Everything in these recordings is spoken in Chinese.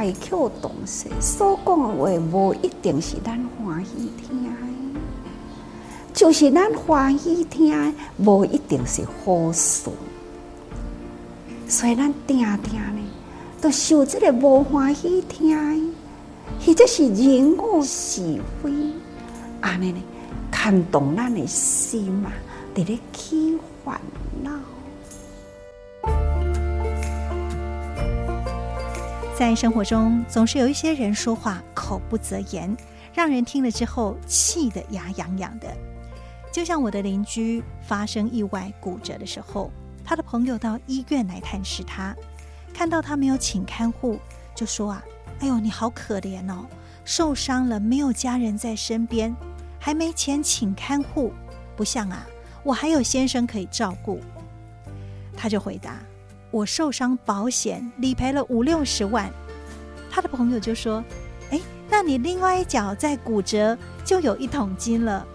爱口动舌，所讲的话无一定是咱欢喜听的，就是咱欢喜听的，无一定是好事。所以咱定定呢，都受这个无欢喜听的，或者是人我是非，安尼呢，牵动咱的心嘛，伫咧起烦在生活中，总是有一些人说话口不择言，让人听了之后气得牙痒痒的。就像我的邻居发生意外骨折的时候，他的朋友到医院来探视他，看到他没有请看护，就说：“啊，哎呦，你好可怜哦，受伤了没有家人在身边，还没钱请看护，不像啊，我还有先生可以照顾。”他就回答。我受伤保险理赔了五六十万，他的朋友就说：“哎，那你另外一脚再骨折就有一桶金了。”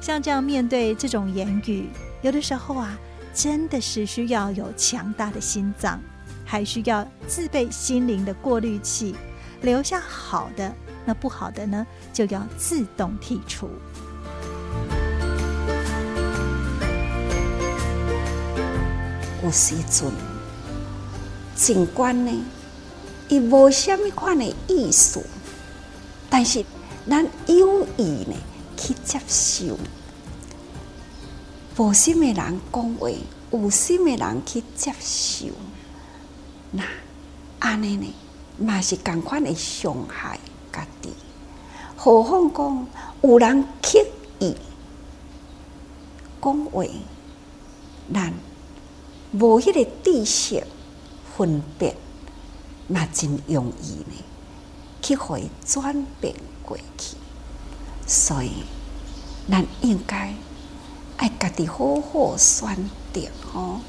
像这样面对这种言语，有的时候啊，真的是需要有强大的心脏，还需要自备心灵的过滤器，留下好的，那不好的呢，就要自动剔除。有时阵，尽管呢，伊无虾米款的意思，但是咱有意呢去接受。无心的人讲话，有心的人去接受，那安尼呢，嘛是共款的伤害家己。何况讲有人刻意讲话，咱。无迄个知识分辨，嘛真容易呢，去互伊转变过去。所以，咱应该爱家己好好选择吼，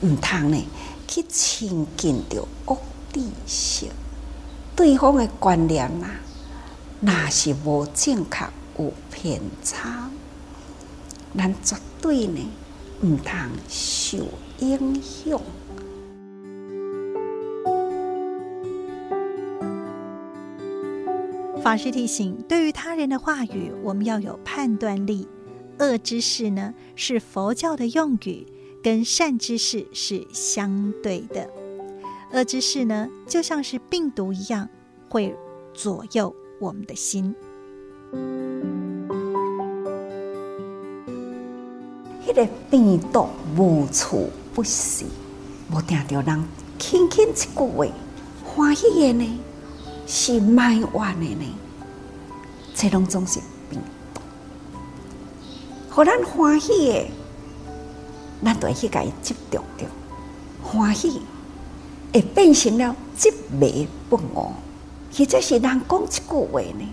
毋通呢去亲近着恶知识，对方的观念啊，若是无正确有偏差，咱绝对呢毋通受。影响。法师提醒：对于他人的话语，我们要有判断力。恶知识呢，是佛教的用语，跟善知识是相对的。恶知识呢，就像是病毒一样，会左右我们的心。那个病毒无处。不是，我听到人轻轻一句话，欢喜的呢，是埋怨的呢，这拢总是病毒。互咱欢喜的，咱就去甲伊执着着，欢喜会变成了执迷不悟。或者是人讲一句话呢，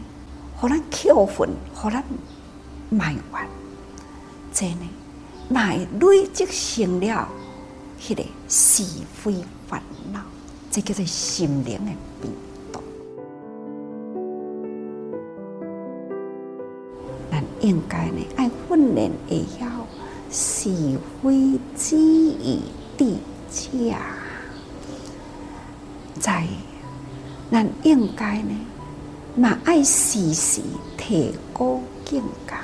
互咱扣分，互咱埋怨，这呢，乃累积成了。迄个是非烦恼，这叫做心灵的病毒。咱应该呢爱训练会晓是非之意底价，在咱应该呢嘛爱时时提高境界，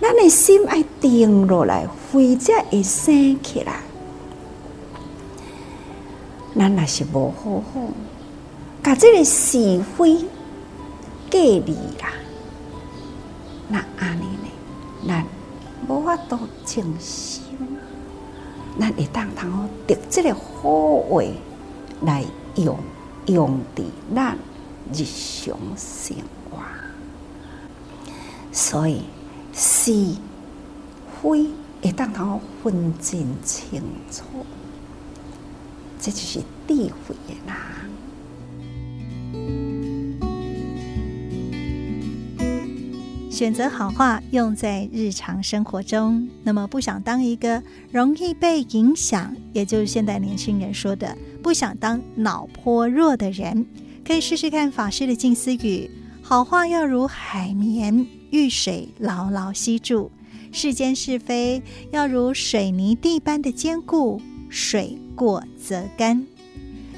咱的心爱定落来，非则会生起来。咱若是无好好，甲这个是非隔离啦，那安尼呢？咱无法度静心，咱会当通好得这个好话来用，用伫咱日常生活。所以是非会当头分真清楚。这就是智慧的人。选择好话用在日常生活中，那么不想当一个容易被影响，也就是现代年轻人说的不想当脑波弱的人，可以试试看法师的静思语：好话要如海绵，遇水牢牢吸住；世间是非要如水泥地般的坚固，水过则干，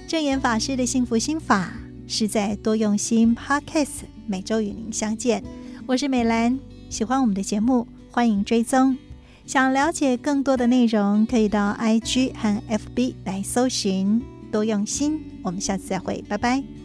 证言法师的幸福心法是在多用心 Podcast，每周与您相见。我是美兰，喜欢我们的节目，欢迎追踪。想了解更多的内容，可以到 IG 和 FB 来搜寻多用心。我们下次再会，拜拜。